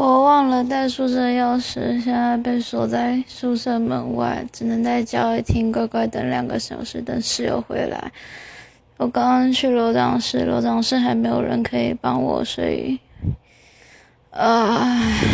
我忘了带宿舍钥匙，现在被锁在宿舍门外，只能在教育厅乖乖等两个小时，等室友回来。我刚刚去楼长室，楼长室还没有人可以帮我，所以，唉。